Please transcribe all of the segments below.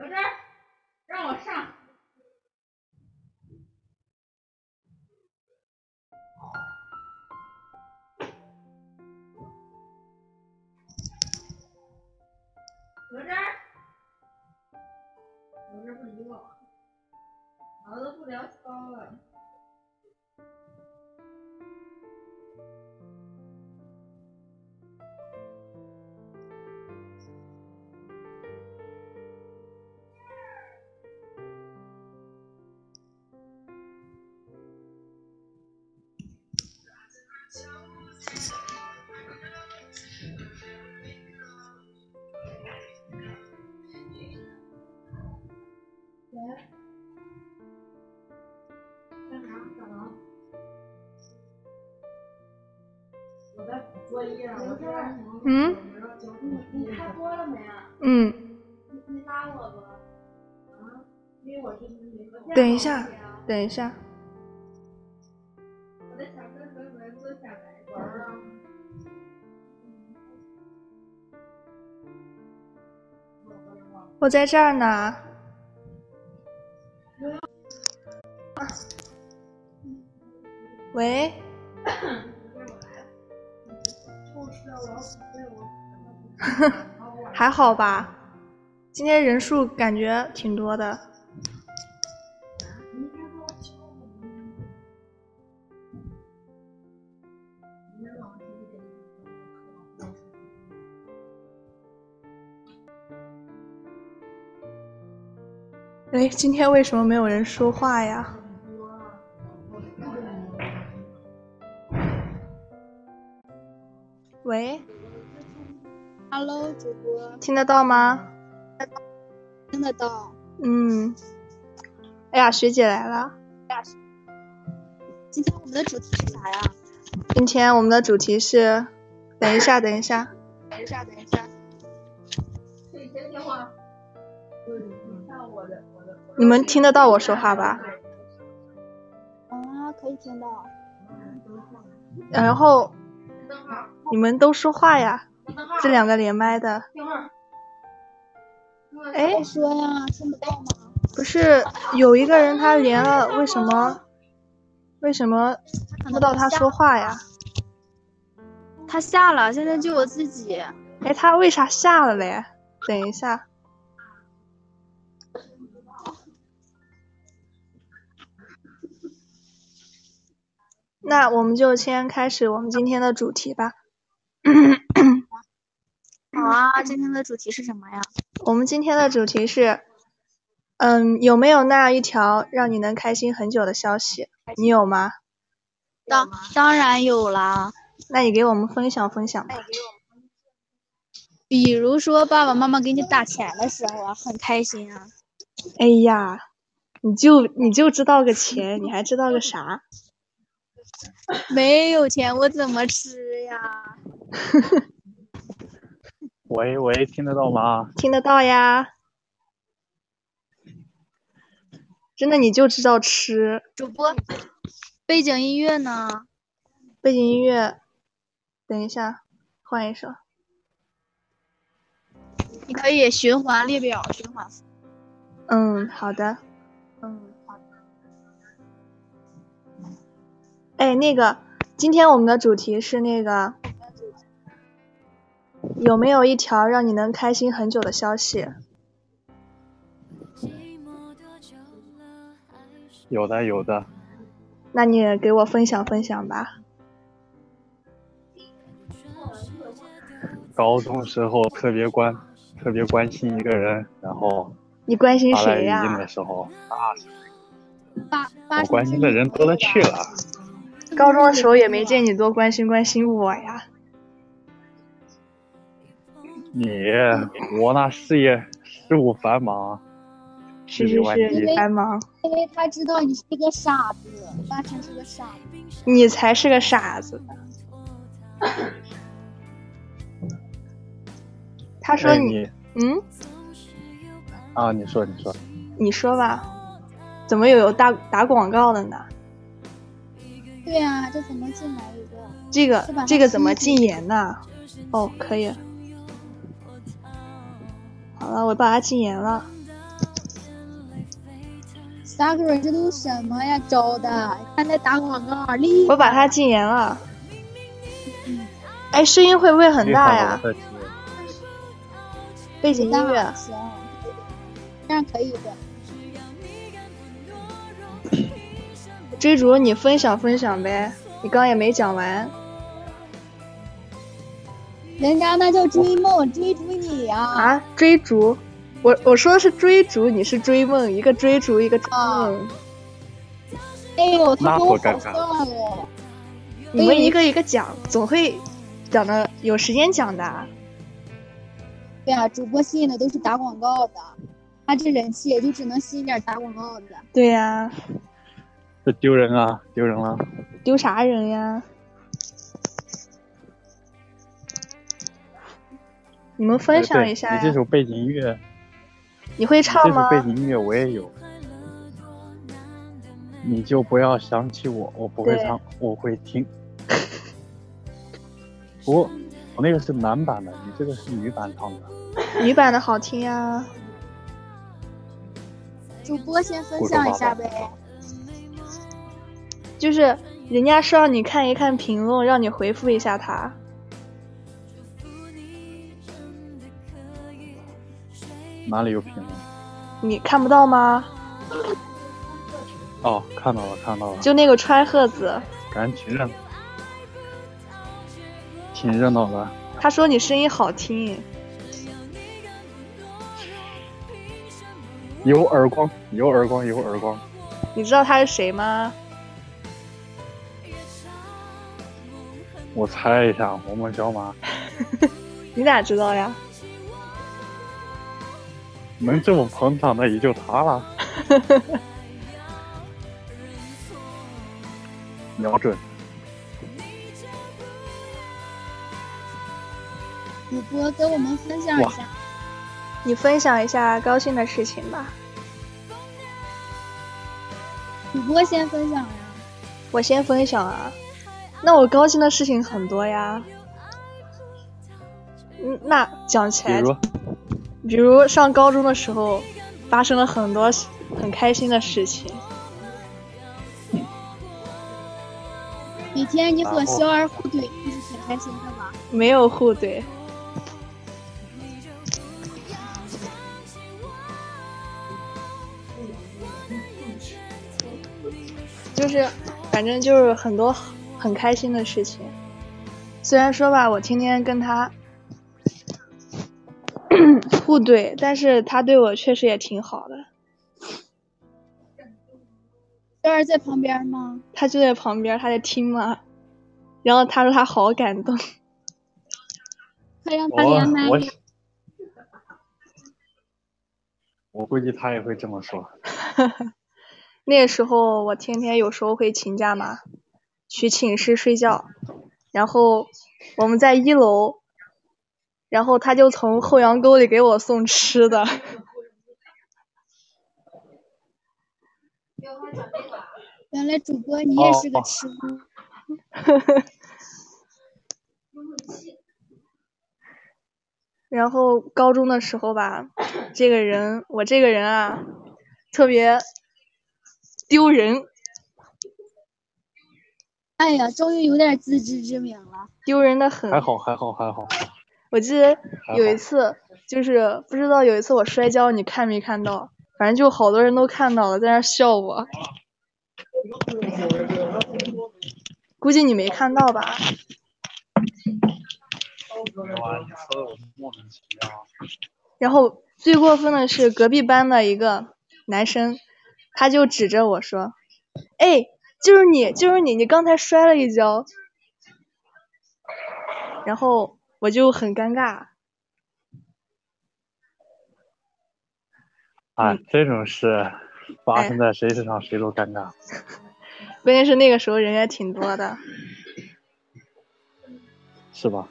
哪吒，让我上。哪吒，哪吒不理我，老子不聊骚了。干啥？我在补作业。嗯你开播了没啊？嗯，你你拉我吧？啊？因为我等一下，等一下，我在想跟文文坐下来玩儿啊。我在这儿呢。喂，还好吧？今天人数感觉挺多的。哎，今天为什么没有人说话呀？喂，Hello，主播，听得到吗？听得到。嗯。哎呀，学姐来了。哎呀今天我们的主题是啥呀？今天我们的主题是，等一下，等一下，等一下，等一下。你们听得到我说话吧？啊，可以听到。然后。你们都说话呀，这两个连麦的。哎，说呀，听不到吗？不是有一个人他连了，为什么？为什么听不到他说话呀？他下了，现在就我自己。哎，他为啥下了嘞？等一下。那我们就先开始我们今天的主题吧。好啊，今天的主题是什么呀？我们今天的主题是，嗯，有没有那样一条让你能开心很久的消息？你有吗？当当然有啦，那你给我们分享分享吧。比如说爸爸妈妈给你打钱的时候啊，很开心啊。哎呀，你就你就知道个钱，你还知道个啥？没有钱我怎么吃呀？喂喂，听得到吗？听得到呀。真的你就知道吃。主播，背景音乐呢？背景音乐，等一下，换一首。你可以循环列表，循环。嗯，好的。哎，那个，今天我们的主题是那个，有没有一条让你能开心很久的消息？有的有的，那你给我分享分享吧。高中时候特别关特别关心一个人，然后你关心谁呀、音的时候，我关心的人多了去了。高中的时候也没见你多关心关心我呀。你我那事业事务繁忙，是是是，机，还忙。因为他知道你是个傻子，八成是个傻子。你才是个傻子。他说你，哎你嗯，啊，你说你说，你说吧，怎么有有打打广告的呢？对啊、这怎么进来一个？这个这个怎么禁言呢？哦，可以。好了，我把它禁言了。萨克尔，这都什么呀？招的，看在打广告，厉害！我把它禁言了。哎，声音会不会很大呀？背景音乐。行，这样可以的。追逐，你分享分享呗，你刚也没讲完。人家那叫追梦，追逐你呀、啊，追逐，我我说的是追逐，你是追梦，一个追逐，一个追梦，哎呦，他那跟我好多尴尬像哦。你们一个一个讲，总会讲的有时间讲的。对呀、主播吸引的都是打广告的，他这人气也就只能吸引点打广告的。对呀、这丢人啊，丢人了！丢啥人呀？你们分享一下呀你这。首背景音乐，你会唱吗？这首背景音乐我也有。你就不要想起我，我不会唱，我会听。不过我那个是男版的，你这个是女版唱的。女版的好听呀。主播先分享一下呗。就是人家说让你看一看评论，让你回复一下他。哪里有评论？你看不到吗？哦，看到了，看到了，就那个川鹤子，感觉挺热闹，挺热闹的。他说你声音好听。有耳光，有耳光，有耳光。你知道他是谁吗？我猜一下，萌萌小马 你咋知道呀？能这么捧场的也就他了。瞄准，主播跟我们分享一下。你分享一下高兴的事情吧。主播先分享呀。我先分享啊，那我高兴的事情很多呀。嗯，那讲起来，比如比如上高中的时候，发生了很多很开心的事情。每天你和肖儿互怼，不是挺开心的吗？没有互怼，就是反正就是很多很开心的事情。虽然说吧，我天天跟他 互怼，但是他对我确实也挺好的。娟儿在旁边吗？他就在旁边，他在听吗。然后他说他好感动，快让他连麦呀。我估计他也会这么说。那时候我天天有时候会请假嘛，去寝室睡觉，然后我们在一楼，然后他就从后阳沟里给我送吃的。原来主播你也是个哦吃货。然后高中的时候吧，这个人我这个人啊，特别丢人，哎呀，终于有点自知之明了。丢人的很。还好，还好，还好。我记得有一次，就是不知道有一次我摔跤，你看没看到？反正就好多人都看到了，在那笑我。估计你没看到吧？然后最过分的是隔壁班的一个男生，他就指着我说：“哎，就是你，就是你，你刚才摔了一跤。”然后我就很尴尬。啊，嗯这种事发哎生在谁身上谁都尴尬。关键是那个时候人也挺多的。是吧？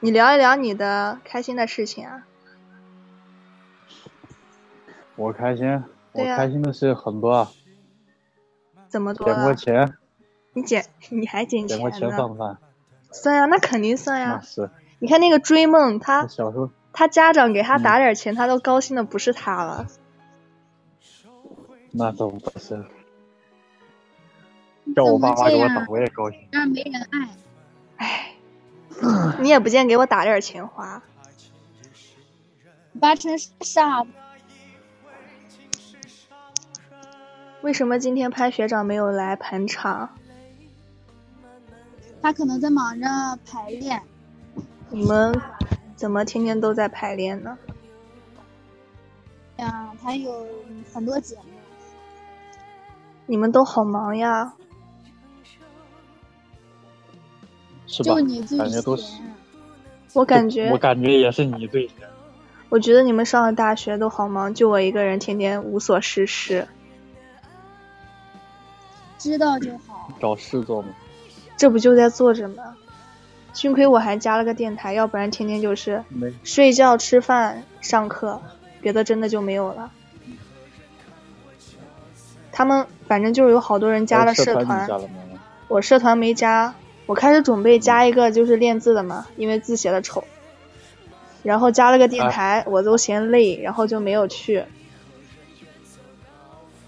你聊一聊你的开心的事情啊。我开心，我开心的事很多啊，怎么多捡过啊？钱，你捡你还捡捡过钱钱呢？算不算？算呀，那肯定算呀。那是，你看那个追梦，他小时候他家长给他嗯打点钱，他都高兴的不是他了。那都不是，叫我爸妈给我打？我也高兴。让人没人爱。唉，你也不见给我打点钱花。八成是傻子。为什么今天潘学长没有来捧场？他可能在忙着排练。你们怎么天天都在排练呢？呀，他有很多节目。你们都好忙呀。是吧就？你最感觉都是闲。我感觉我，感觉也是你最闲。我觉得你们上了大学都好忙，就我一个人天天无所事事。知道就好。找事做吗。这不就在做着吗？幸亏我还加了个电台，要不然天天就是睡觉、吃饭、上课，别的真的就没有了。他们反正就是有好多人加了社社团？我社团没加，我开始准备加一个就是练字的嘛，因为字写的丑。然后加了个电台，我都嫌累，然后就没有去。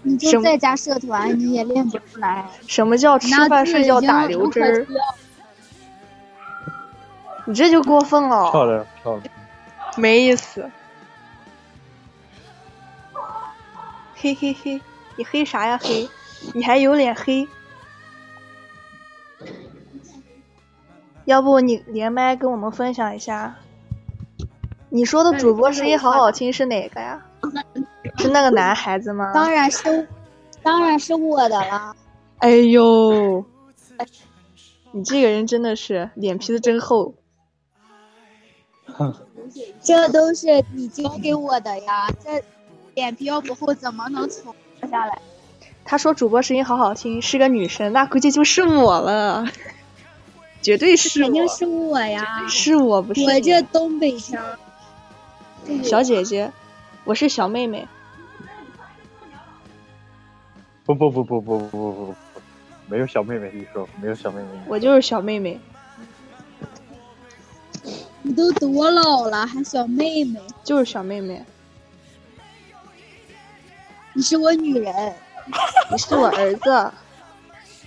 你就在家社团，你也练不出来。什么叫吃饭睡觉打流汁儿？你这就过分了漂了，亮漂亮。没意思。嘿嘿嘿，你黑啥呀黑？你还有脸黑？要不你连麦跟我们分享一下？你说的主播声音好好听是哪个呀？是那个男孩子吗？当然是，当然是我的了。哎呦，你这个人真的是脸皮子真厚。这都是你教给我的呀，这脸皮要不厚，怎么能存活下来？他说主播声音好好听，是个女生，那估计就是我了，绝对是我，肯定是我呀，是我不是我这东北腔。小姐姐，我是小妹妹。不不不不不不不不不，没有小妹妹一说，没有小妹妹。我就是小妹妹，你都多老了，还小妹妹？就是小妹妹。你是我女人，你是我儿子，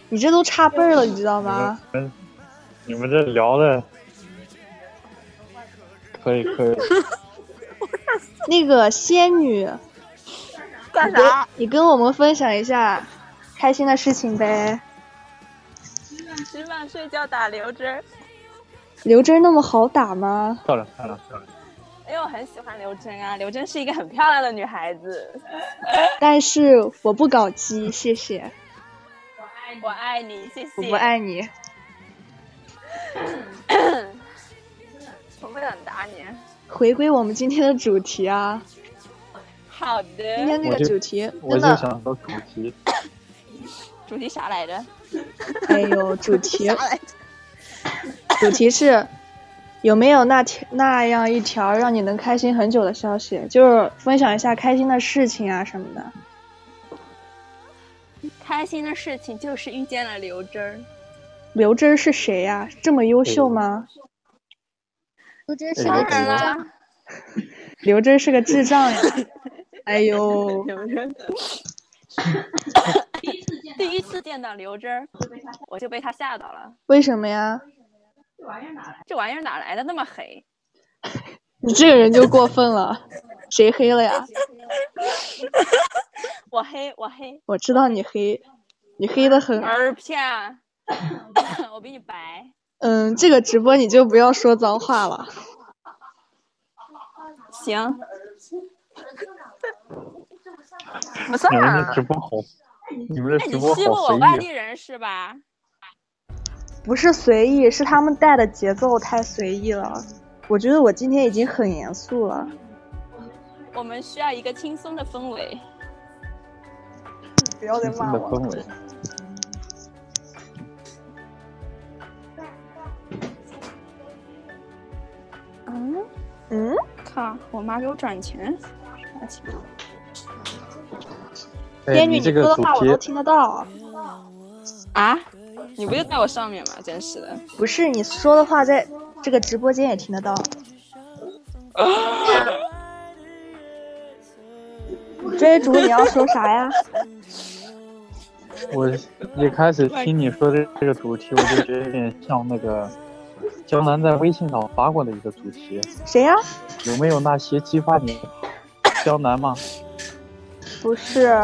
你这都差辈儿了，你知道吗？你们你们这聊的可以可以，那个仙女，干你跟你跟我们分享一下开心的事情呗。吃饭睡觉打刘真。刘真那么好打吗？漂亮漂亮漂亮。因为我很喜欢刘真啊，刘真是一个很漂亮的女孩子。但是我不搞基，谢谢，我爱你，谢谢。我不爱你。我不想打你。回归我们今天的主题啊，好的今。天那个主题我就真的，想说主题，主题啥来着？哎呦，主题 主题是有没有那条那样一条让你能开心很久的消息？就是分享一下开心的事情啊什么的。开心的事情就是遇见了刘真儿。刘真儿是谁呀、这么优秀吗？我真是当个智障。刘真是个智障呀！哎呦，刘真。第一次见到刘真，我就被他吓到了。为什么呀？这玩意儿哪来的那么黑？你这个人就过分了，谁黑了呀？我黑，我黑，我知道你黑，你黑的很。儿骗。我比你白。嗯，这个直播你就不要说脏话了。行。不算你们了这直播好，你们这哎，直播你欺负我好随意。外地人是吧？不是随意，是他们带的节奏太随意了。我觉得我今天已经很严肃了。我们需要一个轻松的氛围。不要再骂我。氛嗯，嗯，靠！我妈给我转钱，啥钱？哎，仙女，你这个主说的话我都题，听得到。啊？你不就在我上面吗？真是的。不是你说的话，在这个直播间也听得到。追逐，你要说啥呀？我一开始听你说的这个主题，我就觉得有点像那个江南在微信上发过的一个主题，谁呀？有没有那些激发你江南吗？不是，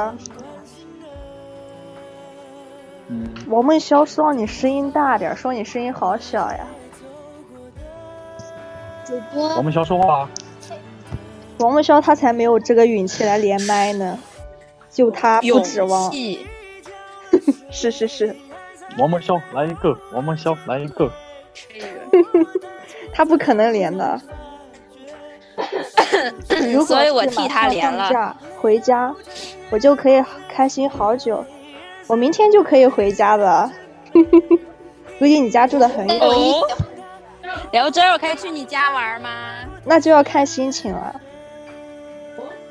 嗯，王梦潇说你声音大点，说你声音好小呀。主播。王梦潇说话，王梦潇他才没有这个勇气来连麦呢，就他不指望。气 是是是，王梦潇来一个，王梦潇来一个，他不可能连的。如果所以我是替他连了。回家，我就可以开心好久。我明天就可以回家了。估计你家住的很远，哦，聊真儿，我可以去你家玩吗？那就要看心情了。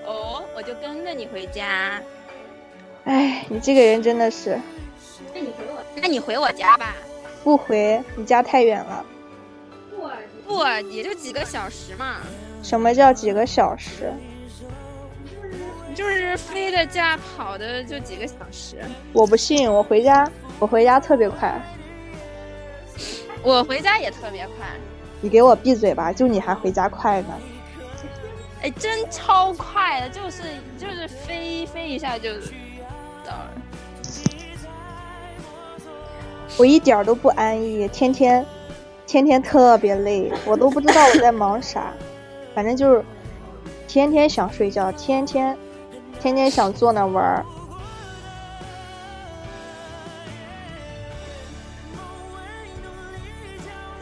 哦，我就跟着你回家。哎，你这个人真的是那你回我家吧。不回，你家太远了。不不，也就几个小时嘛，什么叫几个小时？就是飞的价跑的就几个小时。我不信，我回家，我回家特别快。我回家也特别快，你给我闭嘴吧！就你还回家快呢？哎，真超快的，就是就是飞飞一下就到了。我一点都不安逸，天天天天特别累，我都不知道我在忙啥，反正就是天天想睡觉，天天天天想坐那玩儿。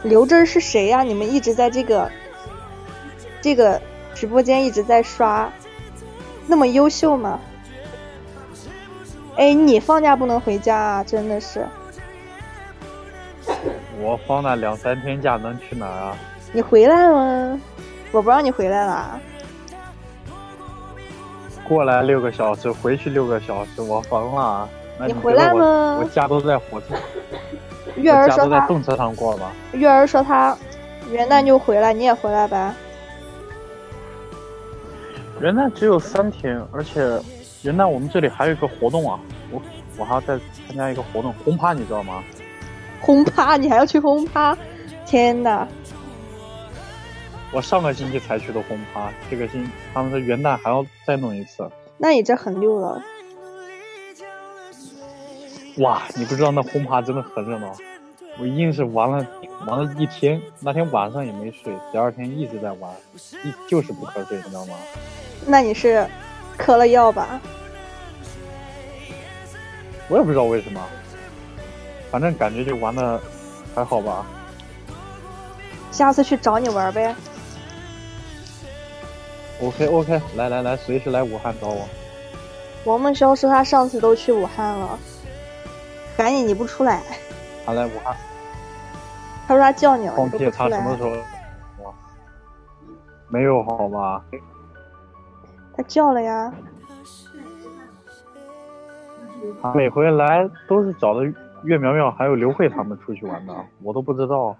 刘真是谁呀、你们一直在这个这个直播间一直在刷，那么优秀吗？哎，你放假不能回家啊，真的是。我放那两三天假能去哪儿啊？你回来吗？我不让你回来了。过来六个小时，回去六个小时，我疯了。那你回来吗我假都在火车，月儿说在动车上过吧？月儿说他元旦就回来，你也回来呗。元旦只有三天，而且元旦我们这里还有一个活动啊，我我还要再参加一个活动，轰趴你知道吗？轰趴，你还要去轰趴？天呐，我上个星期才去的轰趴，这个星他们说元旦还要再弄一次。那你这很溜了。哇，你不知道那轰趴真的很热闹，我硬是玩了玩了一天，那天晚上也没睡，第二天一直在玩，一就是不瞌睡，你知道吗？那你是磕了药吧？我也不知道为什么，反正感觉就玩的还好吧。下次去找你玩呗。OK OK，来来来，随时来武汉找我。王梦潇说他上次都去武汉了，赶紧你不出来。他来武汉他说他叫你了，放屁，你都不出来。他什么时候？哇，没有好吧？他叫了呀。他每回来都是找的岳苗苗还有刘慧他们出去玩的，我都不知道。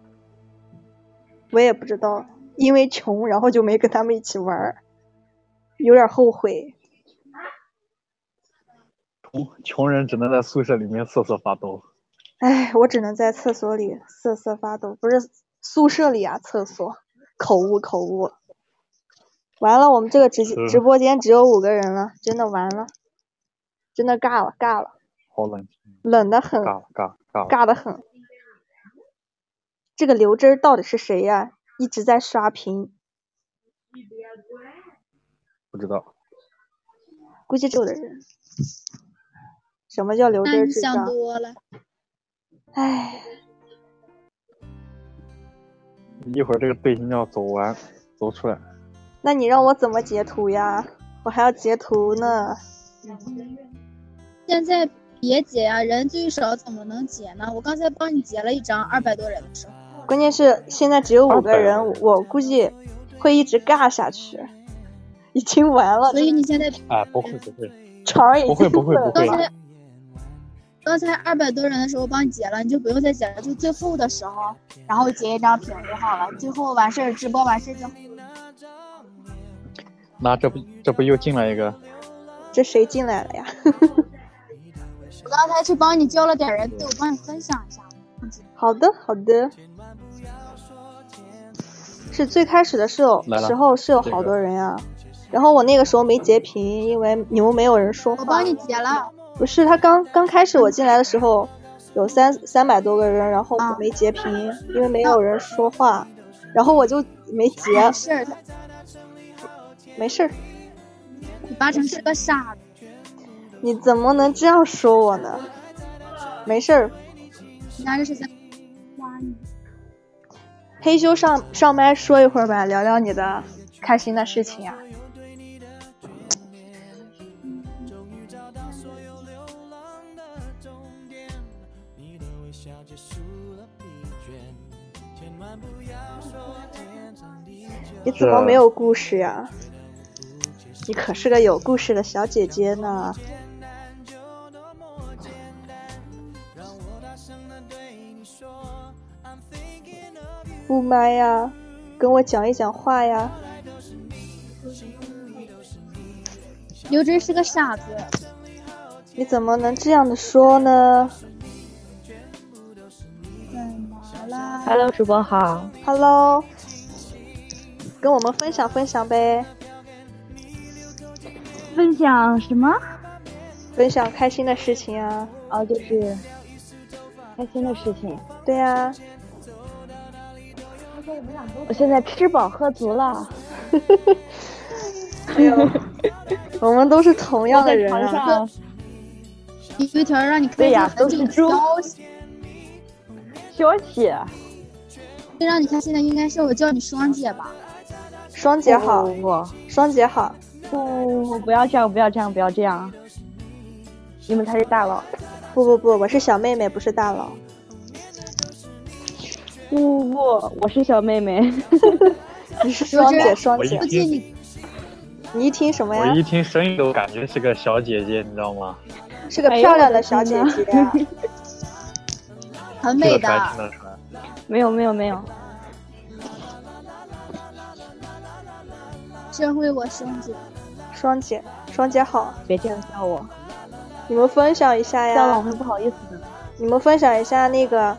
我也不知道，因为穷，然后就没跟他们一起玩儿，有点后悔。穷穷人只能在宿舍里面瑟瑟发抖。哎，我只能在厕所里瑟瑟发抖，不是宿舍里啊，厕所，口误口误。完了，我们这个直直播间只有五个人了，真的完了，真的尬了尬了，好冷清，冷的很，尬了尬尬。尬的很。这个刘真到底是谁呀、一直在刷屏，不知道，估计有的人。什么叫刘真智障？多了。唉，一会儿这个背心要走完，走出来。那你让我怎么截图呀？我还要截图呢。现在别截啊，人最少怎么能截呢？我刚才帮你截了一张二百多人的时候，关键是现在只有五个人，我估计会一直尬下去，已经完了所。以你现在哎，不会 不会，场已经不会不会不会刚才刚才二百多人的时候帮你截了，你就不用再截了，就最后的时候，然后截一张屏就好了。最后完事儿直播完事儿就那这不这不又进来一个？这谁进来了呀？我刚才去帮你交了点人，对我帮你分享一下。好的好的。是最开始的时候时候是有好多人呀、然后我那个时候没截屏，因为你们没有人说话。我帮你截了，不是他刚刚开始我进来的时候有三三百多个人，然后啊我没截屏，因为没有人说话，然后我就没截没，事儿，没事儿。你八成是个傻子。你怎么能这样说我呢？没事儿，人家这是在挖你。黑修上上麦说一会儿吧，聊聊你的开心的事情呀、你怎么没有故事呀？你可是个有故事的小姐姐呢。雾霾呀，跟我讲一讲话呀。刘真是个傻子，你怎么能这样的说呢怎么了？Hello，主播好。？Hello，跟我们分享分享呗，分享什么？分享开心的事情啊。哦，就是开心的事情。对呀、我现在吃饱喝足了，我们都是同样的人一条让你开对呀都是猪消息，休息。最让你开心的应该是我叫你双姐吧？双姐好，不不双姐好。不不，不要这样，不要这样，不要这样。你们才是大佬。不不不，我是小妹妹，不是大佬。不不不，我是小妹妹。你是双姐，双姐你你一听什么呀我？一听声音都感觉是个小姐姐，你知道吗？是个漂亮的小姐姐啊。很美的。没有没有没有，真为我双姐。双姐，双姐好。别这样叫我，你们分享一下呀，叫了我会不好意思的。你们分享一下那个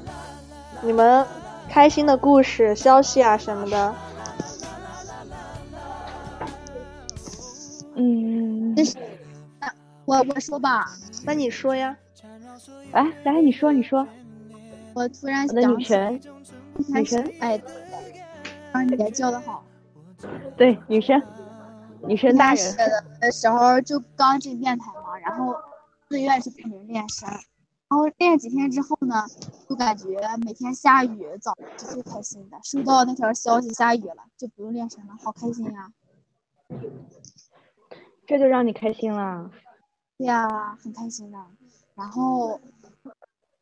你们开心的故事、消息啊什么的。嗯，这是我我说吧，那你说呀？来来，你说你说，我突然我的想起女神，女神哎，让你也叫的好。对女神，女神大开始人。的时候就刚进电台嘛，然后自愿去报名练声，然后练几天之后呢，就感觉每天下雨早上是最开心的，收到那条消息下雨了，就不用练声了，好开心呀！这就让你开心了。对呀，很开心的。然后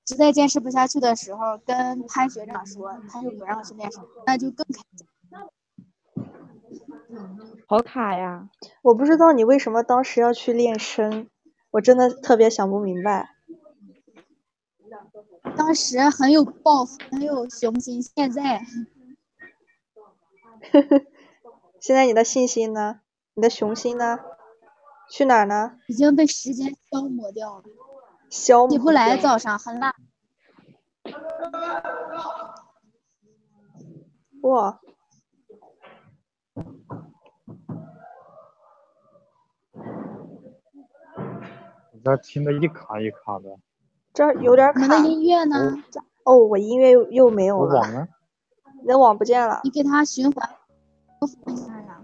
实在坚持不下去的时候，跟潘学长说，他就不让我去练声，那就更开心。好卡呀！我不知道你为什么当时要去练声，我真的特别想不明白。当时很有抱负，很有雄心，现在 现在你的信心呢？你的雄心呢？去哪儿呢？已经被时间消磨掉了。消磨起不来，早上很懒。哇！你这听得一卡一卡的，这儿有点卡你们的。音乐呢？哦，我音乐又又没有了，网呢？你的网不见了。你给它循环播放一下呀。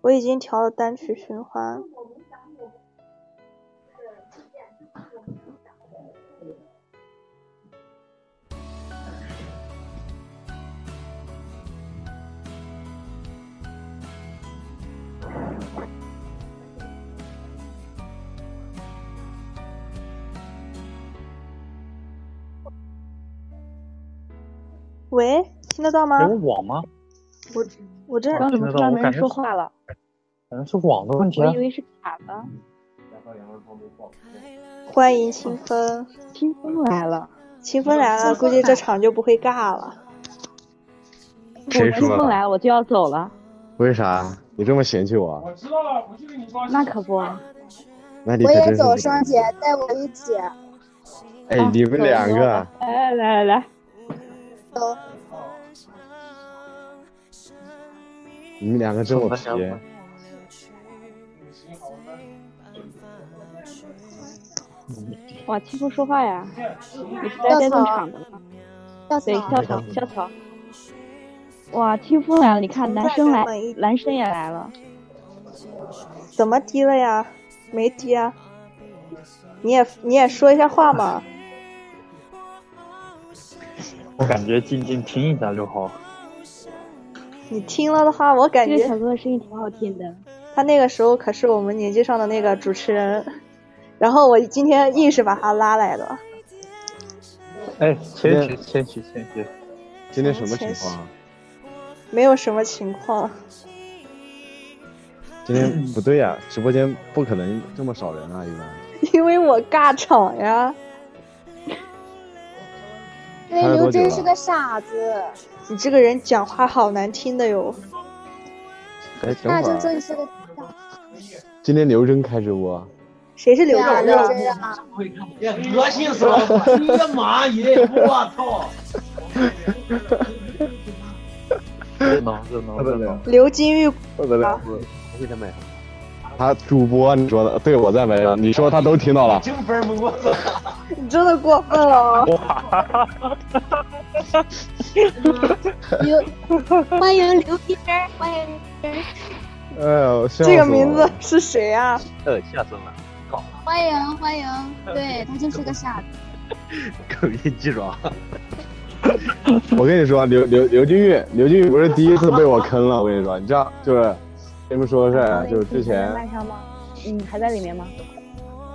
我已经调了单曲循环。喂，听得到吗有？网吗？我我这刚怎么突然没人说话了？可能是网的问题啊我以。为是卡了。欢迎清风，清风来了，清风来了，估计这场就不会尬了。谁说的？清风来了，我就要走了。为啥？你这么嫌弃我？那可不，那你可真是我也走，双姐带我一起。哎，你们两个，来来来来，走，你们两个这么皮，哇，清风说话呀！你是在带动场的吗？对，校草校草，校草。哇，清风来了！你看，男生来男生也来了。怎么低了呀？没低啊。你也你也说一下话嘛。我感觉静静听一下就好。你听了的话，我感觉这个小哥哥声音挺好听的。他那个时候可是我们年级上的那个主持人，然后我今天硬是把他拉来的。哎，谦虚谦虚谦虚。今天什么情况啊？没有什么情况，今天不对呀、直播间不可能这么少人啊，一般。因为我尬场呀。因 为开了多久了刘真是个傻子，你这个人讲话好难听的哟。哎，等那就会儿啊，说你是个今天刘真开直播，谁是刘真刘啊？真啊，也恶心死了！你个妈耶！我操！热闹热闹热闹。刘金玉，不得了，他主播你说的，对我在没了，你说他都听到了。精分不过分！你真的过分了哦。刘，欢迎刘碧珍，欢迎刘碧珍，哎呦，这个名字是谁啊？呃，吓死了。欢迎欢迎，对他就是个傻子。口音记住啊！我跟你说，刘刘刘金玉，刘金玉不是第一次被我坑了。我跟你说，你知道，就是跟你们说个事儿啊，就是之前麦上吗？嗯，还在里面吗？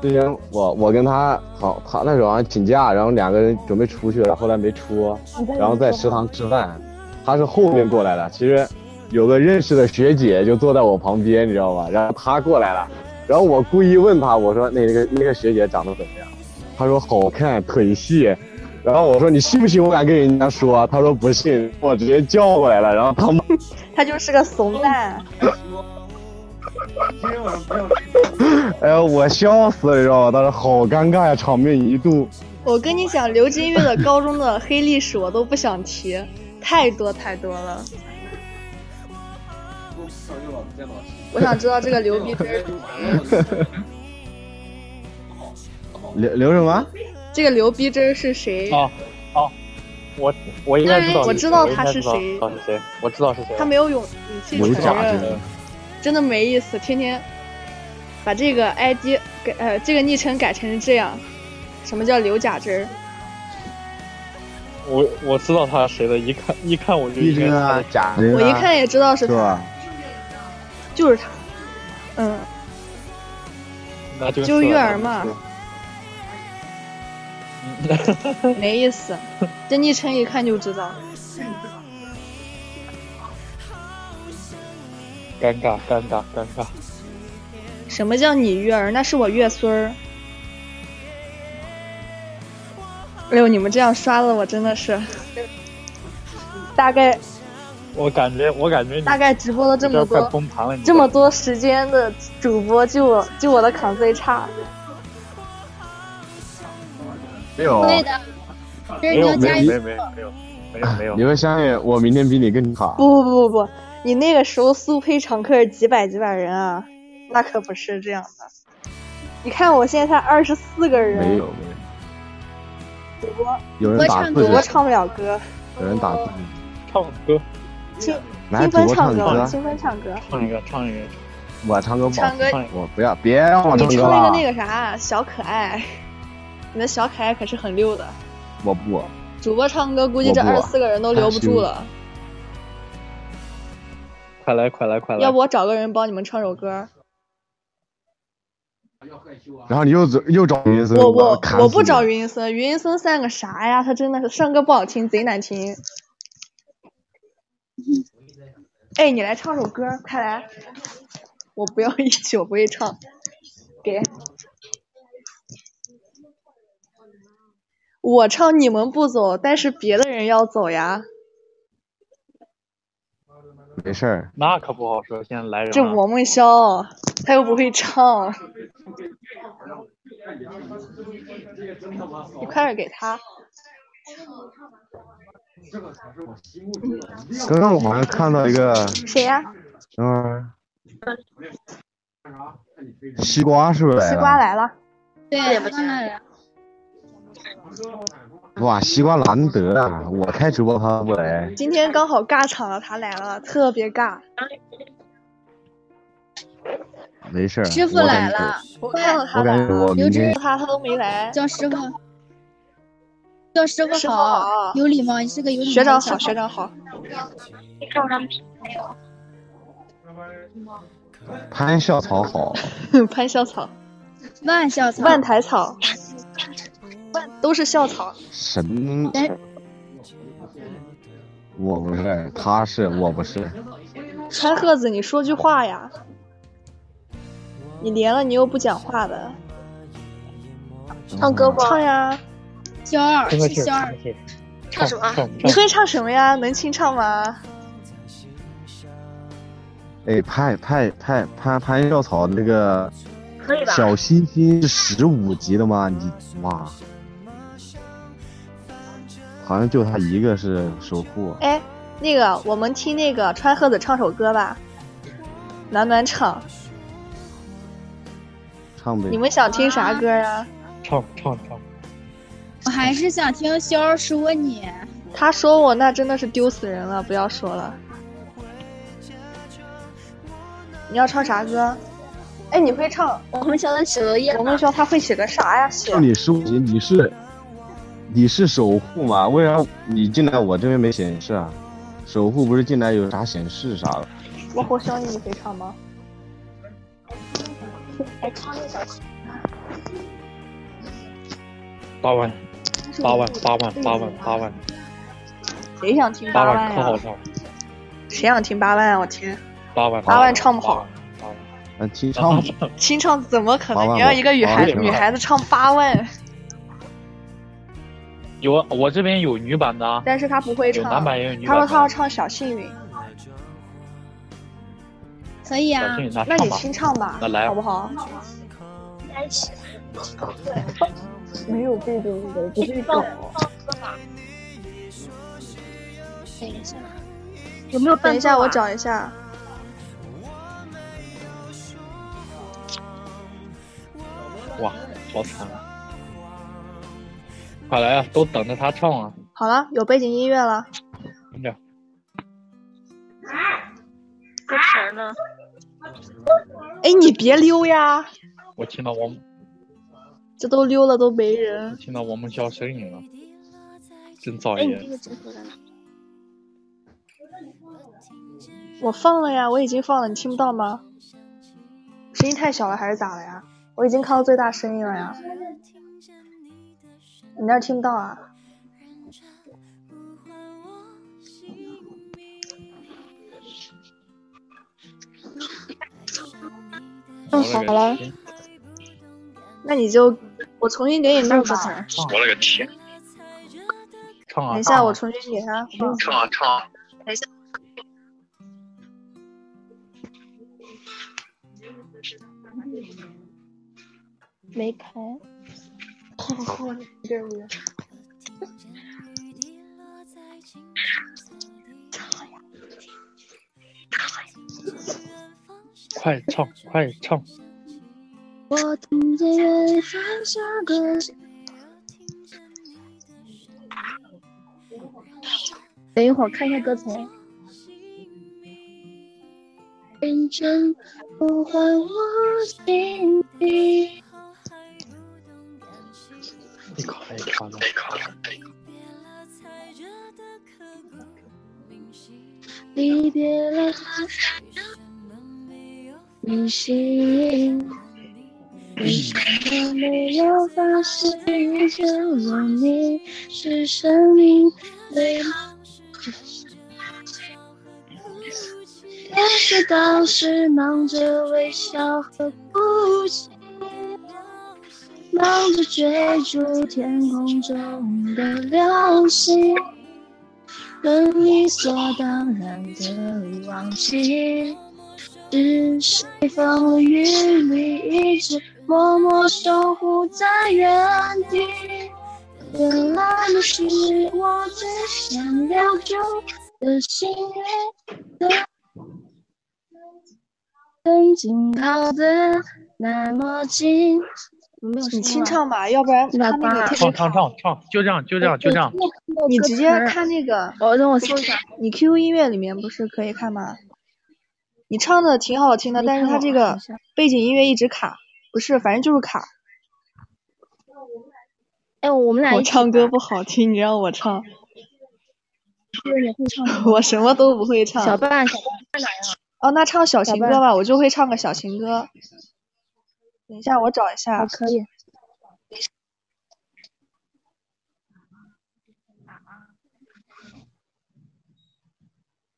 之前我我跟他好，他那时候好像请假，然后两个人准备出去了，后来没出，然后在食堂吃饭，他是后面过来的。其实有个认识的学姐就坐在我旁边，你知道吧？然后他过来了，然后我故意问他，我说那个那个学姐长得怎么样？他说好看，腿细。然后我说你信不信我敢跟人家说？他说不信，我直接叫过来了。然后他们他就是个怂蛋。哎呀，我笑死了，你知道吗？当时好尴尬呀，场面一度。我跟你讲，刘金玉的高中的黑历史我都不想提，太多太多了。我想知道这个刘逼真是谁，刘刘什么？这个刘逼真是谁？哦哦，我我应该知道，我知道他是谁他是谁，我知道是谁。他没有勇勇气有承认假真，真的没意思，天天把这个 ID 改呃这个昵称改成这样。什么叫刘假珍儿？我我知道他是谁的，一看一看我就应该猜啊，假我一看也知道是他，是？就是他。嗯，那就就是月儿嘛嗯没意思，这昵称一看就知道。尴尬尴尬尴尬。什么叫你月儿？那是我月孙儿。哎呦，你们这样刷的我真的是，大概我感觉我感觉你大概直播了这么多崩盘了，你这么多时间的主播，就我就我的扛最差。没有，对的，没有没。有没有没有没有没有没有你，们相信我，明天比你更好。不不不不不，你那个时候速配常客是几百几百人啊，那可不是这样的。你看我现在才二十四个人，没有，没有。主播有人打字主播唱不了歌，有人打字，唱歌清清风唱歌清风唱歌，唱一个唱一个，我唱歌不好唱歌。我不要，别让我唱歌了唱一个。那个啥小可爱，你的小可爱可是很溜的。我不，主播唱歌，估计这二十四个人都留不住了。快来快来快来！要不我找个人帮你们唱首歌？然后你又找又找云森，我我我不找云森，云森算个啥呀？他真的是唱歌不好听，贼难听。哎，你来唱首歌，快来！我不要一起，我不会唱。给。我唱你们不走，但是别的人要走呀。没事儿，那可不好说，现在来人了。这王梦潇，他又不会唱，你快点给他。刚刚我好像看到一个，谁呀、等会儿，西瓜是不是来西？瓜来了，对，放那了。哇，西瓜难得啊！我开直播他不来，今天刚好尬场了，他来了，特别尬。没事儿。师傅来了，我看到他我感来了，觉我他他都没来。叫师傅，叫师傅好好，有礼貌，你是个有礼貌学长好，学长好。潘校草好，潘校草，万校草，万台草，都是校草。什么？我不是，他是，我不是。川鹤子，你说句话呀！你连了，你又不讲话的。唱歌不？唱呀！肖二真的是是肖二，唱什么？你会唱什么呀？能清唱吗？哎，潘潘潘潘潘校草那个可以吧？小星星是十五级的吗？你哇，好像就他一个是守护。哎，那个，我们听那个川鹤子唱首歌吧，暖暖场。唱呗。你们想听啥歌呀？唱唱唱，我还是想听肖二说你。他说我那真的是丢死人了，不要说了。你要唱啥歌？哎，你会唱？我们校的首页我们说他会写个啥呀？写你十五级，你是你是守护吗？为啥你进来我这边没显示啊？守护不是进来有啥显示啥的？我火相依，你会唱吗？还唱那首。八万，八万，八万，八万，八万，谁想听八八万可好唱，谁想听八万啊？我天，八万，八万唱不好，八万，那清唱清 唱怎么可能？你让一个女孩女孩子唱八万，有啊我这边有女版的啊，但是他不会唱有男。版也有女她说版的。她要唱小幸运，可以啊那那你，清唱吧，那来好不好？来一起。没有被动的，不会放走。放歌吧。等一下，有没有？等一下，我找一下。哇，好惨啊！快来啊，都等着他唱啊！好了，有背景音乐了。听着，歌词呢？哎，你别溜呀，我听到我们这都溜了都没人。听到我们校声音了，真造哎，你这业。个镜头在哪？我放了呀，我已经放了，你听不到吗？声音太小了还是咋了呀？我已经开到最大声音了呀。你那儿听不到啊？嗯好了，那你就我重新给你弄吧。我勒个天！唱啊！等一下，我重新给他放。唱啊唱啊！没开。快唱快唱！我听见远方下个。等一会儿看一下歌词。认真呼唤我心底。你卡一卡的，离别了，明星，为什么没有发现遇见了你是生命最也许当时忙着微笑和哭泣，忙着追逐天空中的流星，更理所当然的忘记，是谁风雨里一直默默守护在原地。原来你是我最想留住的幸运的，曾经靠得那么近。我没有你清唱吧，要不然他那个特别唱唱唱唱，就这样就这样就这样。你直接看那个，我等我搜一下。你 QQ 音乐里面不是可以看吗？你唱的挺好听的，但是没看过它这个背景音乐一直卡，不是，反正就是卡。哎，我们俩我唱歌不好听，你让我唱，是你会唱我什么都不会唱。小半，小半在哪呀？哦，那唱小情歌吧，我就会唱个小情歌。等一下，我找一下啊，。可以。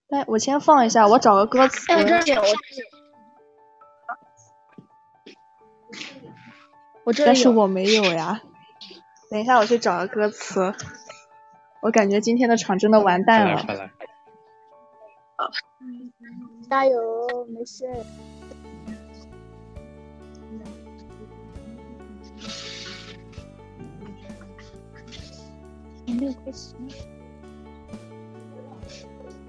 哎，我先放一下，我找个歌词。哎，我这里有，我这里有。我这里。但是我没有呀。等一下，我去找个歌词。我感觉今天的场真的完蛋了。加油，没事。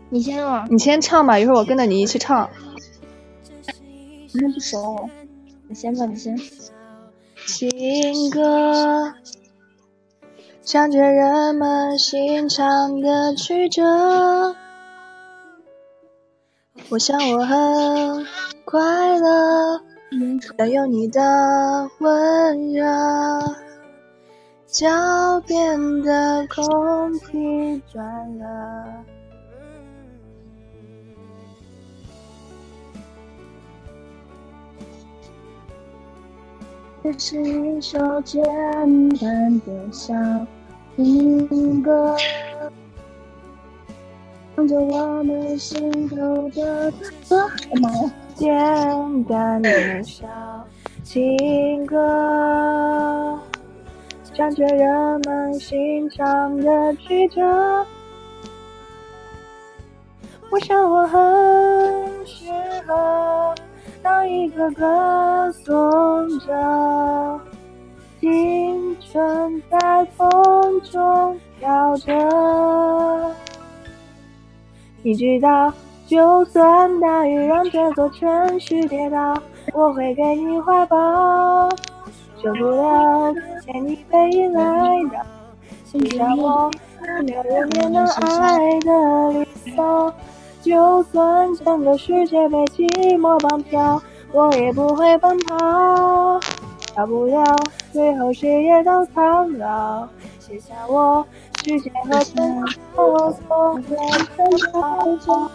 你先啊，你先唱吧，一会儿我跟着你一起唱。你们不熟。你先吧，你先。情歌，唱着人们心肠的曲折。我想我很快乐，但有你的温热，脚边的空气转了。这是一首简单的小情歌，唱着我们心头的歌。哎呀妈呀！简单的小情歌，唱着人们心肠的曲折。我想我很适合当一个歌颂者青春在风中飘着。你知道，就算大雨让这座城市跌倒，我会给你怀抱，受不了见你背影来到，许下我没有人年能爱的理由。就算整个世界被寂寞绑票，我也不会奔跑。大不了最后谁也都苍老，写下我时间和春我所有的好着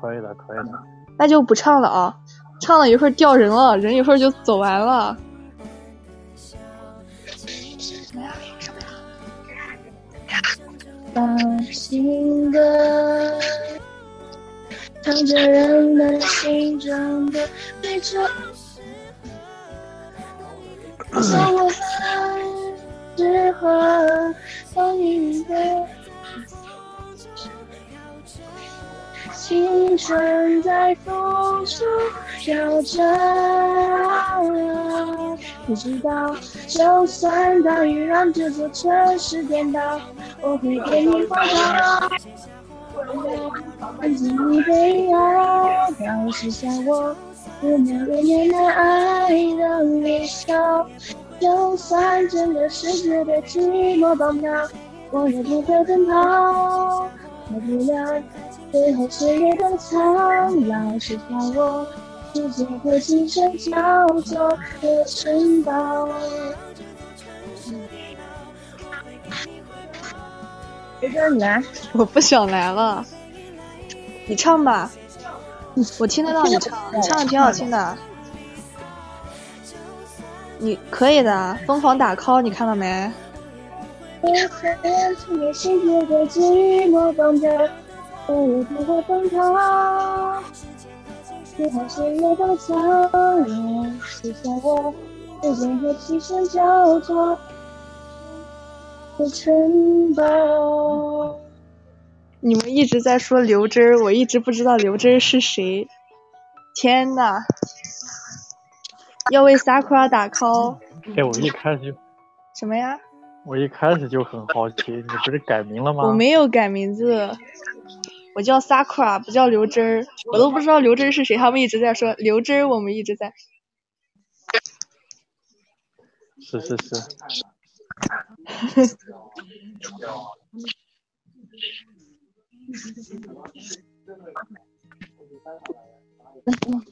可以的可以的。那就不唱了啊，唱了一会儿掉人了，人一会儿就走完了。把情歌，唱着人们心中的追求。我想我很适合当一个青春在风中飘着。你知道，就算大雨让这座城市颠倒，我会给你怀抱。看见你被爱，表示下我有没有年难爱的微笑。就算整个世界被寂寞绑票，我也不会奔跑。大不了最后谁也都苍老，是下我世界会亲手交错的城堡。别说你来，我不想来了，你唱吧。我听得到你唱，你唱的挺好听的。你可以的，疯狂打 call，你看到没？你们一直在说刘真儿，我一直不知道刘真儿是谁。天呐！要为 Sakura 打 call。哎，我一开始就什么呀？我一开始就很好奇，你不是改名了吗？我没有改名字，我叫 Sakura，不叫刘真儿。我都不知道刘真儿是谁，他们一直在说刘真儿，我们一直在。是是是。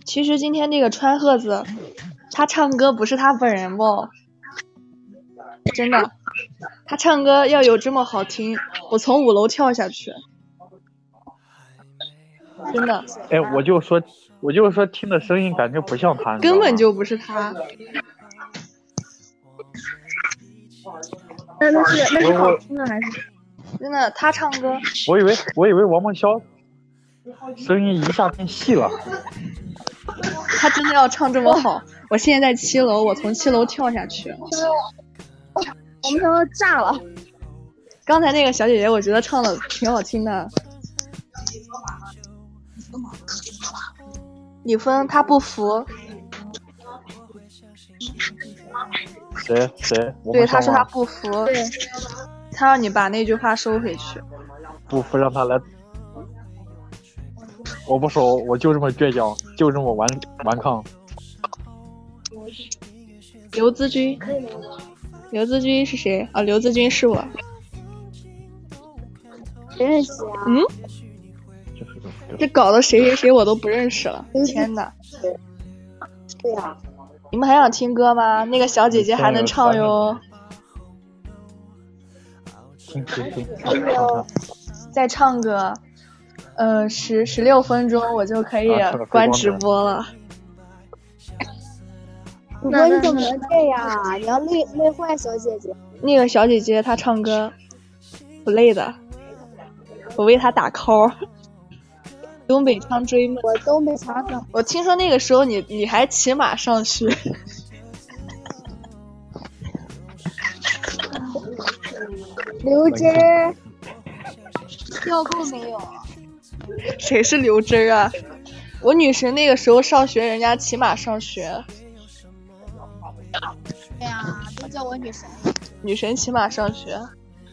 其实今天这个川鹤子，他唱歌不是他本人不？真的，他唱歌要有这么好听，我从五楼跳下去。真的。哎，我就说，我就说听的声音感觉不像他。根本就不是他。那那是那是好听的还是？真的，他唱歌。我以为我以为王梦潇声音一下变细了。他真的要唱这么好？我现在在七楼，我从七楼跳下去。我们都炸了。刚才那个小姐姐，我觉得唱的挺好听的。李峰他不服。谁谁？对，他说他不服。对。他让你把那句话收回去。不服让他来。我不收，我就这么倔强，就这么顽顽抗。刘子君。刘子君是谁啊？刘子君是我。谁认识啊？嗯。这搞得谁谁谁我都不认识了。天哪。对呀。你们还想听歌吗？那个小姐姐还能唱哟。听听听。再唱个，呃，十十六分钟我就可以关直播了。主播你怎么能这样？你要累累坏小姐姐。那个小姐姐她唱歌不累的，我为她打 call。东北枪追梦。我东北枪粉。我听说那个时候你你还骑马上学。刘真儿，跳够没有？谁是刘真儿啊？我女神那个时候上学，人家骑马上学。对呀，都叫我女神。女神骑马上学，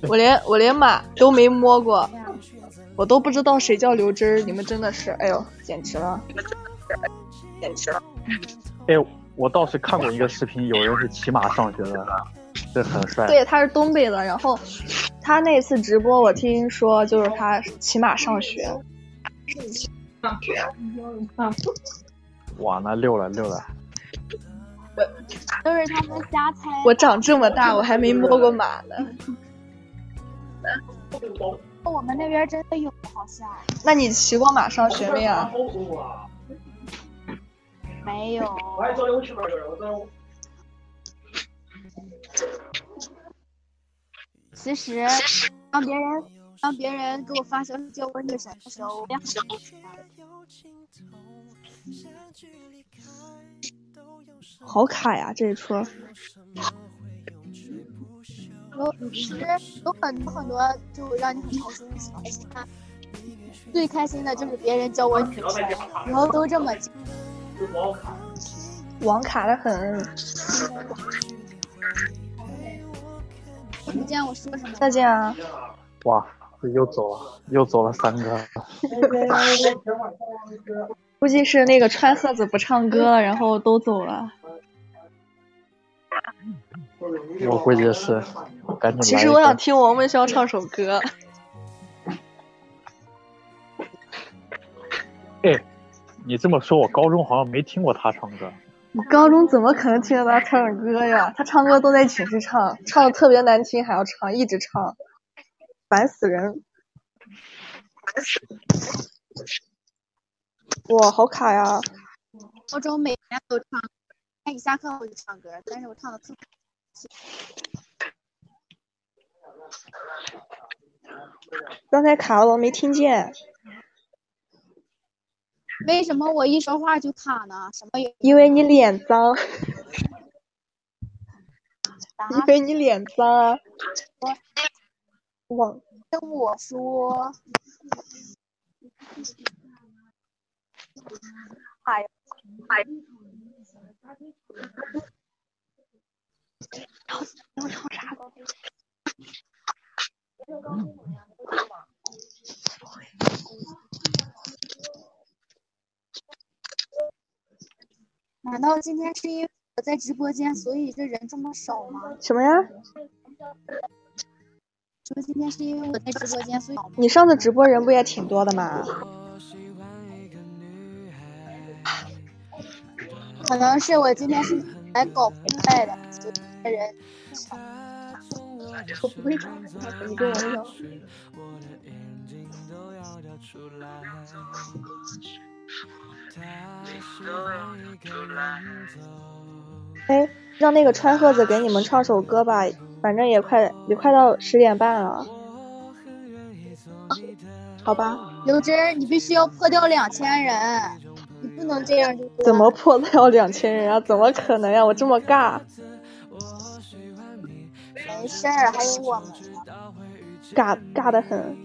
我连我连马都没摸过，我都不知道谁叫刘真儿。你们真的是，哎呦，简直了，简直了。哎，我倒是看过一个视频，有人是骑马上学的，这很帅。对，他是东北的，然后他那次直播，我听说就是他骑马上学。上学。哇，那溜了溜了。都是他们瞎猜。我长这么大，我还没摸过马呢。我们那边真的有，好像。那你骑过马上学没有？没有。其实，当别人当别人给我发消息叫我女神的时候，我也很好卡呀，这一出。有其实有很多很多就让你很开心的事情，最开心的就是别人教我女神，以后都这么叫。网卡的很。听不见我说什么？再见啊！哇，又走了，又走了三个。估计是那个川鹤子不唱歌了，然后都走了。我估计是，赶紧。其实我想听王梦潇唱首歌。哎，你这么说，我高中好像没听过他唱歌。你高中怎么可能听到他唱歌呀？他唱歌都在寝室唱，唱的特别难听还要唱，一直唱，烦死人。哇，好卡呀！高中每天都唱，他一下课我就唱歌，但是我唱的特别。刚才卡了，我没听见。为什么我一说话就卡呢？什么？因为你脸脏。啊？因为你脸脏啊。忘。跟我说。哎呀，哎。然后要唱啥歌？难道今天是因为我在直播间，所以这人这么少吗？什么呀？说今天是因为我在直播间，所以你上次直播人不也挺多的吗？可能是我今天是来搞破坏的，所以人少。我不会唱，你跟我说。哎，让那个川鹤子给你们唱首歌吧，反正也快也快到十点半了，好吧？刘真，你必须要破掉两千人，你不能这样就。怎么破掉两千人啊？怎么可能呀？我这么尬。没事儿，还有我们。尬尬的很。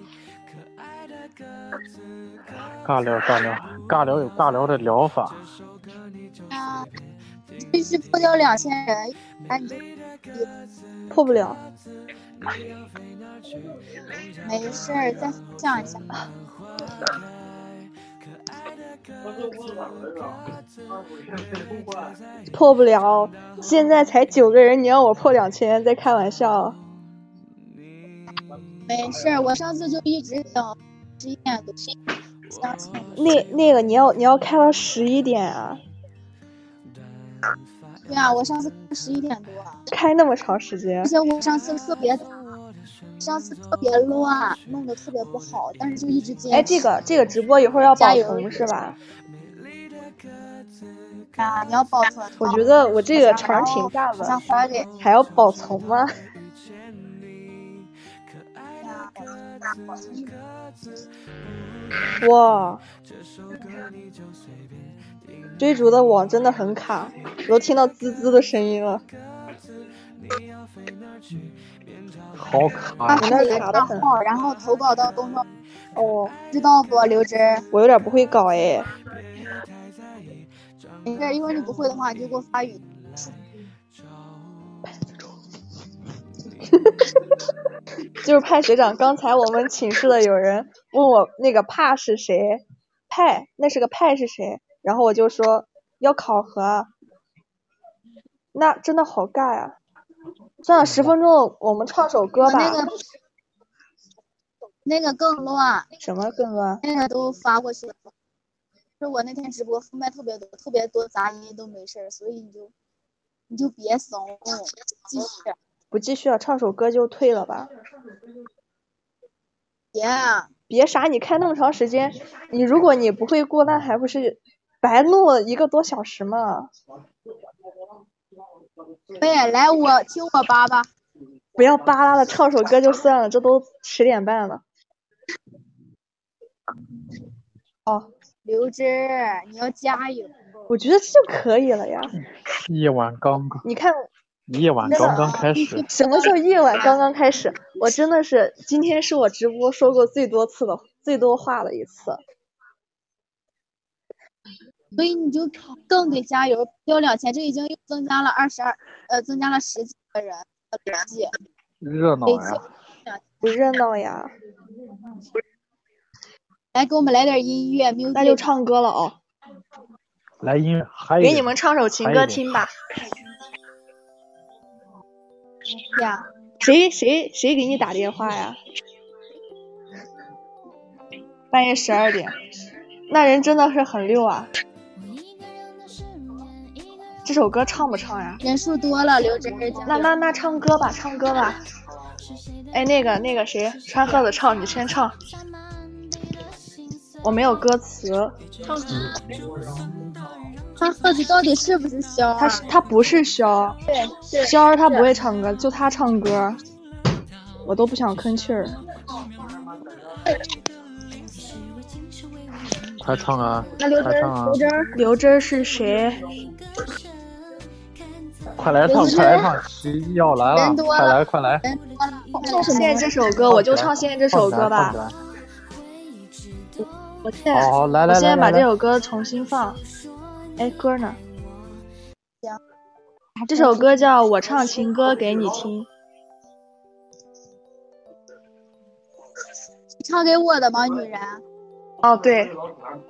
尬聊，尬聊，尬聊有尬聊的疗法。啊，必须破掉两千人，那你就破不了。没事儿，再想一下。破不了，现在才九个人，你让我破两千，在开玩笑。没事，我上次就一直等十一点多。那那个你要你要开到十一点啊？对啊，我上次十一点多。开那么长时间？而且我上次特别上次特别乱，弄得特别不好，但是就一直坚持。哎，这个这个直播一会儿要保存是吧？啊，你要保存。我觉得我这个场挺大的，还要保存吗？哇！追逐的网真的很卡，我都听到滋滋的声音了。好卡！你那卡的很。然后投稿到公众。哦。知道不，刘真？我有点不会搞哎。没事，一会儿你不会的话，你就给我发语音。就是派学长，刚才我们寝室的有人问我那个怕是谁，派那是个派是谁，然后我就说要考核，那真的好尬呀。算了，十分钟我们唱首歌吧。那个那个更乱。什么更乱？那个都发过去了。是我那天直播封麦特别多，特别多杂音都没事儿所以你就你就别怂，继续。不继续了，唱首歌就退了吧。别别啥？你开那么长时间，你如果你不会过，那还不是白录了一个多小时吗？喂，来我听我叭叭。不要巴拉了，唱首歌就算了，这都十点半了。哦。刘芝，你要加油。我觉得这就可以了呀。夜晚刚刚。你看。夜晚刚刚开始。什么叫夜晚刚刚开始？我真的是今天是我直播说过最多次的、最多话的一次。所以你就更得加油，要两千，这已经又增加了二十二，呃，增加了十几个人累计。热闹呀！不热闹呀！来，给我们来点音乐，那就唱歌了哦。来音乐，给你们唱首情歌听吧。呀，谁谁谁给你打电话呀？半夜十二点，那人真的是很溜啊。这首歌唱不唱呀？人数多了，刘真。那那那唱歌吧，唱歌吧。哎，那个那个谁，川鹤子唱，你先唱。我没有歌词。他赫子到底是不是肖、啊？他是他不是肖，对，肖儿他不会唱歌，就他唱歌，我都不想吭气儿。快唱啊！那刘真啊刘！真刘真是谁？快来唱，快来唱！十一要来了人，多快了来快来！人唱现在？这首歌我就唱现在这首歌吧。我现在好来来我现在来来来来，把这首歌重新放。哎，歌呢？行。这首歌叫《我唱情歌给你听》。唱给我的吗，女人？哦，对，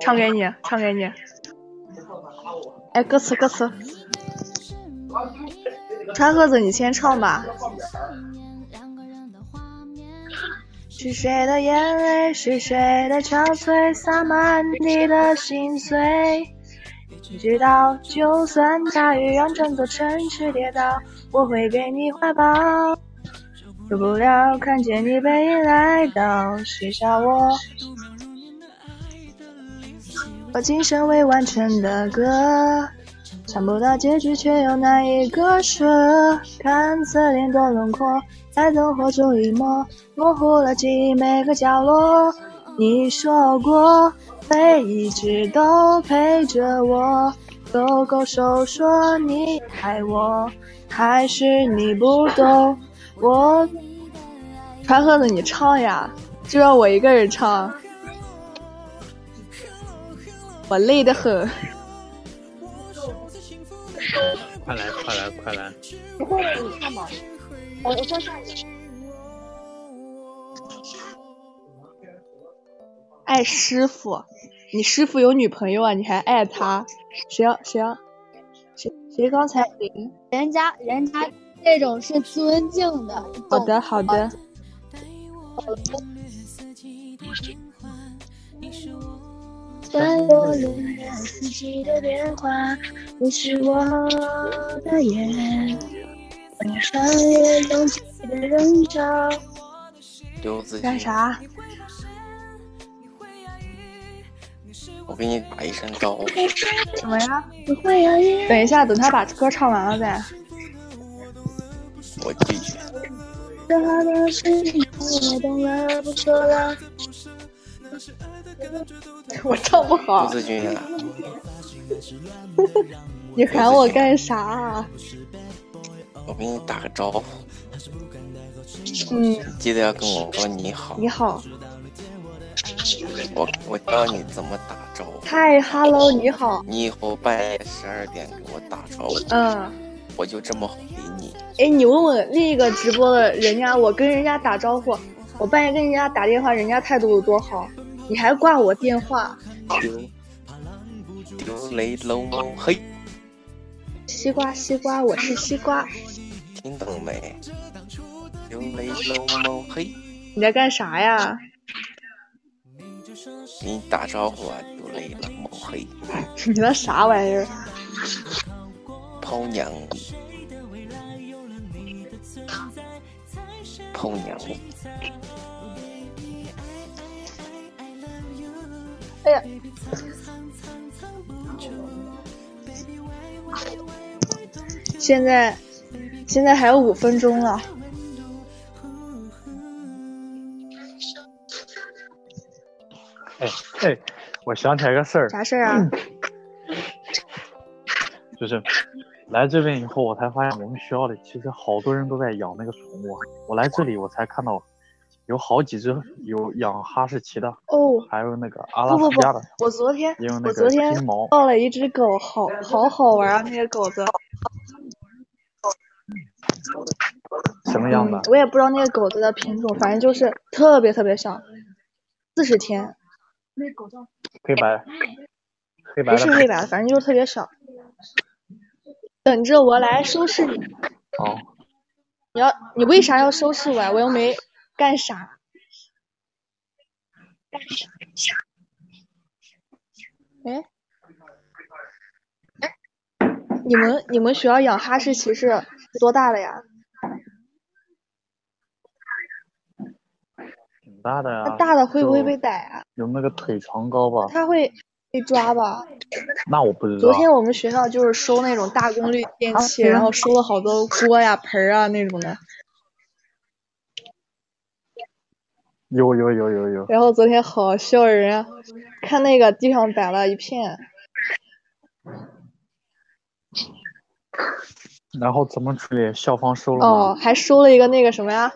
唱给你，唱给你。哎，歌词歌词。川鹤子，你先唱吧。是谁的眼泪，是谁的憔悴，洒满你的心碎。你知道，就算大雨让整座城市跌倒，我会给你怀抱。受不了看见你背影来到写下我，我今生未完成的歌，想不到结局却又难以割舍。看侧脸多轮廓，在灯火中一抹，模糊了记忆每个角落。你说过会一直都陪着我，勾勾手说你爱我，还是你不懂我。川鹤子，你唱呀，就让我一个人唱，我累得很。快来快来快来！不会的，你看吧。我我先上你。爱师傅，你师傅有女朋友啊？你还爱他？谁要谁要？谁谁刚才零？人家人家这种是尊敬的。好的好的。在我恋人四季的变化，你是我的眼，我穿越拥挤的人潮。丢子君，干啥？我给你打一声招呼。什么呀？不会犹豫，等一下，等他把歌唱完了再。我拒绝。说好的事情我懂了，不说了。我唱不刘好，子君啊，你喊我干啥啊？我给你打个招呼，嗯，记得要跟我说你好。你好，我我教你怎么打招呼。嗨，hello，你好，你以后半夜十二点给我打招呼，嗯，我就这么回你。哎，你问问另一个直播的人家，我跟人家打招呼，我半夜跟人家打电话，人家态度有多好，你还挂我电话，雷龙猫嘿，西瓜西瓜，我是西瓜，听懂没？丢雷龙猫嘿，你在干啥呀？你打招呼啊，丢雷龙猫嘿，你那啥玩意儿？泡娘，泡娘，哎呀，现在现在还有五分钟了，哎哎，我想起来个事儿，啥事儿啊？就是来这边以后，我才发现我们学校里其实好多人都在养那个宠物。我来这里，我才看到有好几只有养哈士奇的，哦，还有那个阿拉不不不斯加的，，我昨天我昨天。抱了一只狗，好好好玩啊！那个狗子，什么样的嗯？？我也不知道那个狗子的品种，反正就是特别特别小，四十天，黑白，黑白的不是黑白的，反正就是特别小。等着我来收拾你。哦，你要你为啥要收拾我呀？我又没干啥。干啥哎，你们你们学校养哈士奇是多大了呀？挺大的呀。那大的会不会就被逮啊？有那个腿长高吧？他会被抓吧？那我不知道。昨天我们学校就是收那种大功率电器，然后收了好多锅呀、盆儿啊那种的。有有有有有。然后昨天好笑人啊，看那个地上摆了一片。然后怎么处理？校方收了哦，还收了一个那个什么呀？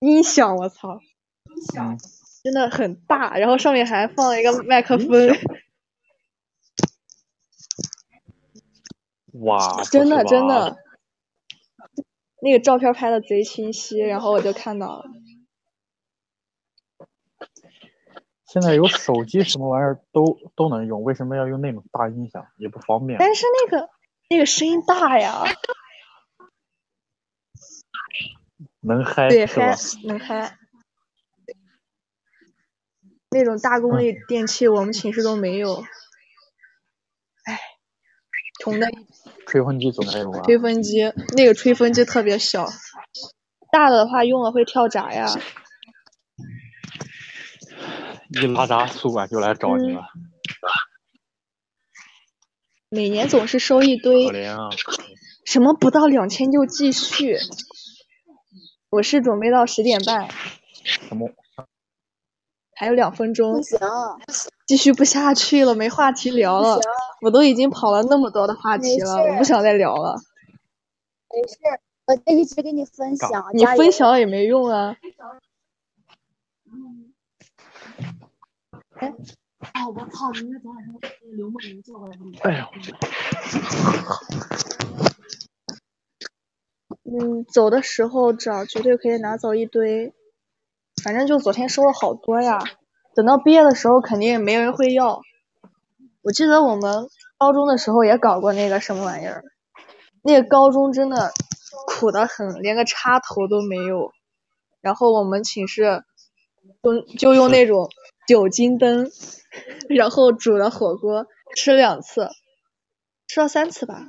音响，我操！嗯。真的很大，然后上面还放了一个麦克风。哇！真的真的，那个照片拍的贼清晰，然后我就看到了。现在有手机什么玩意儿都都能用，为什么要用那种大音响？也不方便。但是那个那个声音大呀。能嗨对，嗨能嗨。那种大功率电器我们寝室都没有，唉，穷的。吹风机总该有吧？吹风机，那个吹风机特别小，大的话用了会跳闸呀。一拉闸，宿管就来找你了。每年总是收一堆。可怜啊！什么不到两千就继续？我是准备到十点半。什么？还有两分钟，不行，继续不下去了，没话题聊了。我都已经跑了那么多的话题了，我不想再聊了。没事，我在一直给你分享。你分享也没用啊。哎，哦！我操！明天早晚上刘梦莹叫过来。哎呦！嗯，走的时候找，绝对可以拿走一堆。反正就昨天收了好多呀，等到毕业的时候肯定也没人会要。我记得我们高中的时候也搞过那个什么玩意儿，那个高中真的苦得很，连个插头都没有。然后我们寝室就就用那种酒精灯，然后煮的火锅吃两次，吃了三次吧。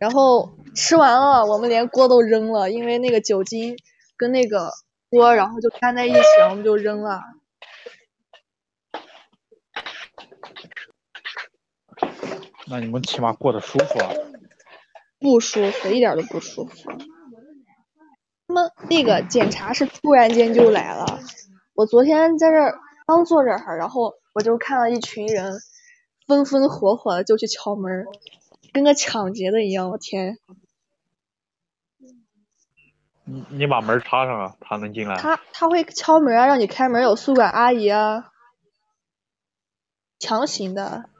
然后吃完了，我们连锅都扔了，因为那个酒精跟那个。锅，然后就粘在一起，我们就扔了。那你们起码过得舒服啊？不舒服，一点都不舒服。他们那个检查是突然间就来了。我昨天在这儿刚坐这儿，然后我就看到一群人风风火火的就去敲门，跟个抢劫的一样，我天！你你把门插上啊，他能进来。他他会敲门啊，让你开门，有宿管阿姨啊，强行的。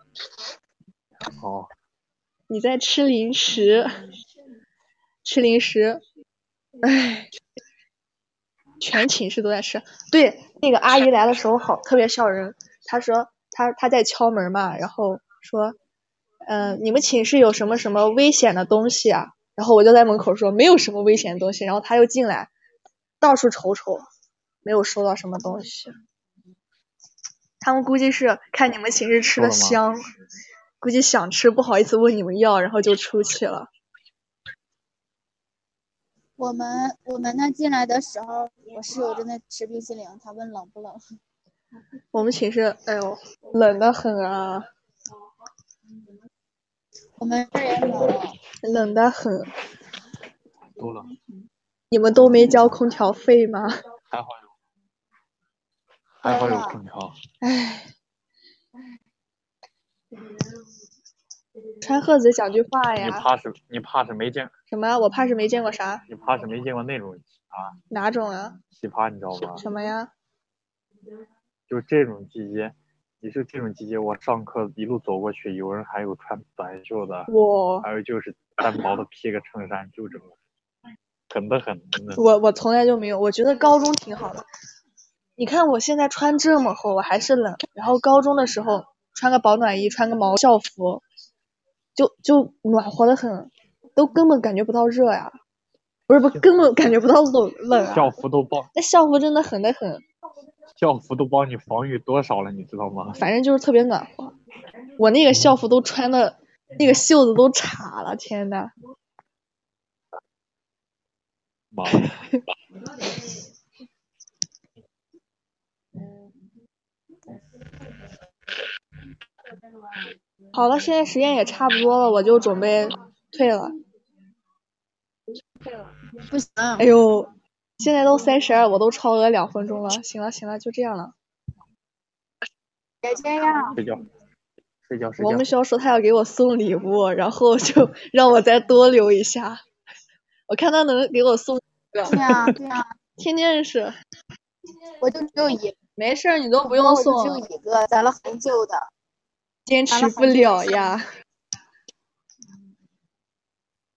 哦。你在吃零食，吃零食，唉，全寝室都在吃。对，那个阿姨来的时候好特别笑人，她说她她在敲门嘛，然后说，嗯，你们寝室有什么什么危险的东西啊？然后我就在门口说没有什么危险的东西，然后她又进来，到处瞅瞅，没有收到什么东西。他们估计是看你们寝室吃的香，估计想吃不好意思问你们要，然后就出去了。我们我们那进来的时候，我室友正在吃冰淇淋，他问冷不冷。我们寝室，哎呦，冷的很啊。我们这也冷，冷的很。多冷！你们都没交空调费吗？还好有，还好有空调。唉。川鹤子讲句话呀。你怕是你怕是没见。什么？我怕是没见过啥？你怕是没见过那种奇葩。哪种啊？奇葩你知道吗？什么呀？就这种季节。也是这种季节，我上课一路走过去，有人还有穿短袖的，哇，还有就是单薄的披个衬衫，就这么狠的很，的。我我从来就没有，我觉得高中挺好的。你看我现在穿这么厚，我还是冷。然后高中的时候穿个保暖衣，穿个毛校服，就就暖和的很，都根本感觉不到热呀。不是不，根本感觉不到冷冷啊。校服都帮。那校服真的狠的很。校服都帮你防御多少了，你知道吗？反正就是特别暖和。我那个校服都穿的，那个袖子都岔了，天呐。好了，现在时间也差不多了，我就准备退了。退了不行，哎呦，现在都三十二，我都超额两分钟了。行了行了，就这样了。别这样。睡觉，睡觉睡觉我们。学校说他要给我送礼物，然后就 让我再多留一下。我看他能给我送一个。对呀、对呀、天天是，我就只有一，没事儿，你都不用我就只有送，一个，攒了很久的。坚持不了呀。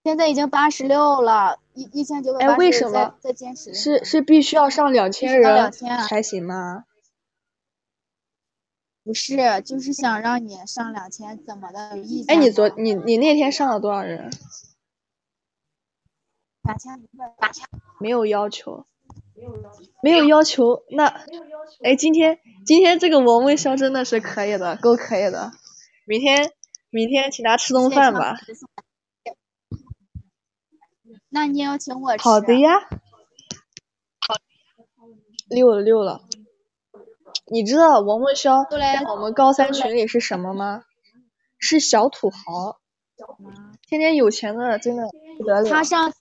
现在已经八十六了，一一千九百哎八十为什么再坚持？是是必须要上两千人2000啊才行吗？不是，就是想让你上两千，怎么的？有意哎，见吗你昨你你那天上了多少人？两千五百，两千没有要求，没有要求。那，哎，今天今天这个王文潇真的是可以的，够可以的。明天明天请他吃顿饭吧。。那你也要请我吃。好的。呀。溜了溜了。你知道王梦潇在我们高三群里是什么吗？是小土豪，天天有钱的真的不得了。他上次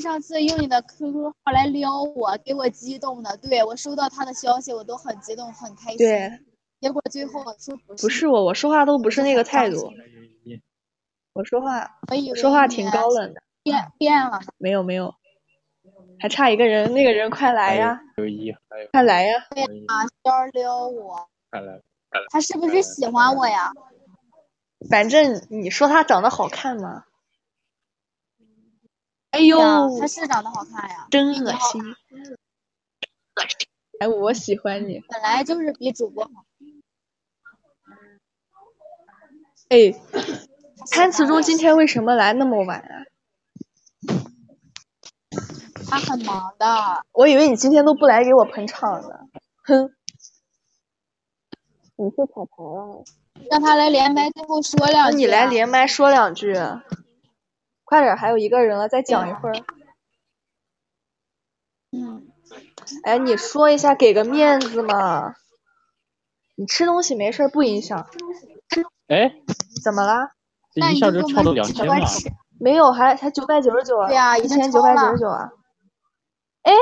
上次用你的 QQ 号来撩我，给我激动的。对我收到他的消息，我都很激动，很开心。对，结果最后说不是，不是我，我说话都不是那个态度，我说话我以为说话挺高冷的。变变了。没有没有，还差一个人，那个人快来呀，有一，快来呀！他是不是喜欢我呀？反正你说他长得好看吗？哎呦，他是长得好看呀，真恶心！哎，我喜欢你。本来就是比主播好。哎，潘慈中今天为什么来那么晚啊？他很忙的，我以为你今天都不来给我捧场呢。哼，你是彩排了？让他来连麦，最后说两句。你来。连麦说两句，快点，还有一个人了，再讲一会儿。嗯，哎，你说一下，给个面子嘛。你吃东西没事儿不影响。哎，怎么啦？那这一你就给我下就超到们几两千了。没有，还才九百九十九啊。对呀一千九百九十九啊。哎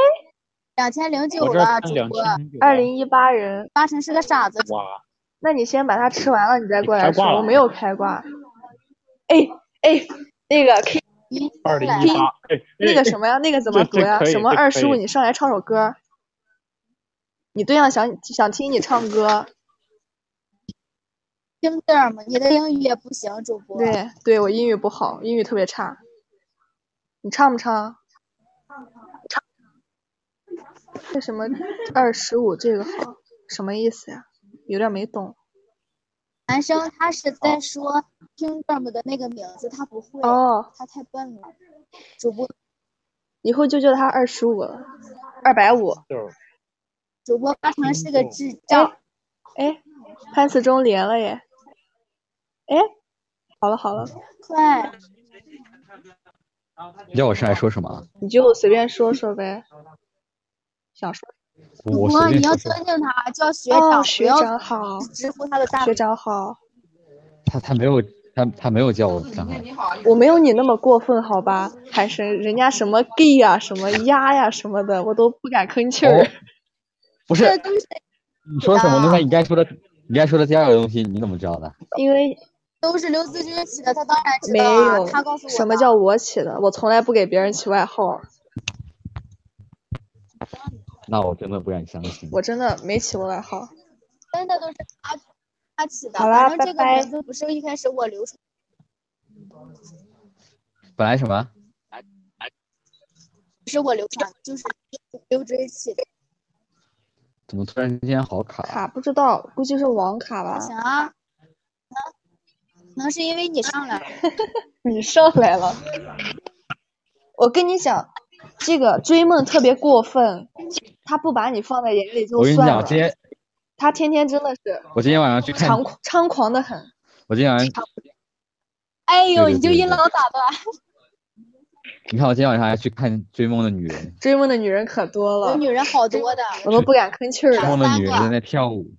两千零九了，主播。二零一八人，八成是个傻子。哇，那你先把它吃完了，你再过来说。我没有开挂。哎哎，那个 K 二零一八，哎，那个什么呀？那个怎么读呀？什么二十五？你上来唱首歌。你对象想想听你唱歌。听字儿嘛，你的英语也不行，主播。对对，我英语不好，英语特别差。你唱不唱？唱。为什么 二十五这个好？什么意思呀？有点没懂。男生他是在说 Kingdom 的那个名字，他不会，哦，他太笨了。主播以后就叫他二十五了，二百五。主播八成是个智障。哎，潘思忠连了耶！哎，好了好了，快，你叫我上来说什么？你就随便说说呗。想说主我播你要。尊敬他，叫学哦，长，不学要长好，直呼他的大学。长好。他他没有他他没有叫我账号。我没有你那么过分，好吧？还是人家什么 gay 呀、什么鸭呀、什么的，我都不敢吭气儿。哦不是你说什么？那你该说的你该说的第二个东西你怎么知道的？因为都是刘子君起的，他当然知没道啊。有他告诉我什么叫我起的，我从来不给别人起外号，那我真的不敢相信。我真的没起过外号。真的都是他他起的。好啦反正这个名字不是一开始我流传，本来什么？不是我流传，就是刘追起的。怎么突然间好卡？卡不知道，估计是网卡吧。行啊，能能是因为你上来了。你上来了，我跟你讲，这个追梦特别过分，他不把你放在眼里就我跟你讲，算了，今天他天天真的是我今天晚上去看，猖狂猖狂的很。我今天晚上哎呦，对对对对你就一老打断。你看我今天晚上还去看《追梦的女人追梦的女人可多了，有女人好多的，我都不敢吭气儿》，追梦。的女人在那跳舞，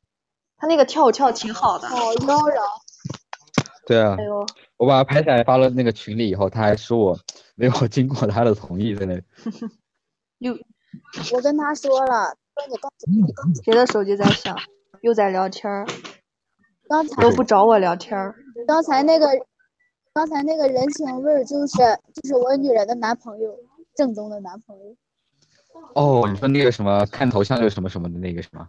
他那个跳舞跳的挺好的。好妖娆。对啊哎，我把它拍下来发了那个群里以后，他还说我没有经过他的同意在那里。又我跟他说了，说你告诉你告诉谁的手机在响？又在聊天儿，刚才都不找我聊天儿。刚才那个刚才那个人情味儿，就是就是我女人的男朋友，正宗的男朋友。哦，你说那个什么看头像就什么什么的那个什么？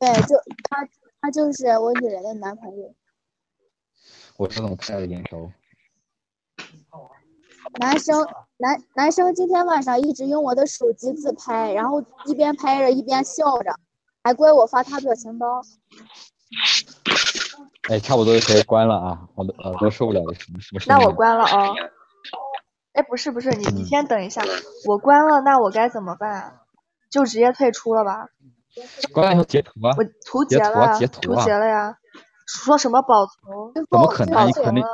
对，就他他就是我女人的男朋友。我这种太眼熟。男生男男生今天晚上一直用我的手机自拍，然后一边拍着一边笑着，还怪我发他表情包。哎，差不多可以关了啊，我都呃都受不了了，什么什么那我关了啊。哎，不是不是，你你先等一下，我关了，那我该怎么办啊？就直接退出了吧？关了以后截图啊，我图截了图啊，截了呀。说什么保存？怎么可能？你保肯定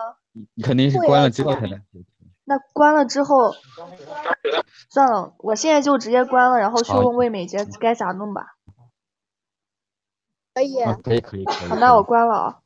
你肯定是关了之后才能。那关了之后，算了，我现在就直接关了，然后去问魏美杰该咋弄吧。可以。啊，可以可以可以。好，那我关了啊。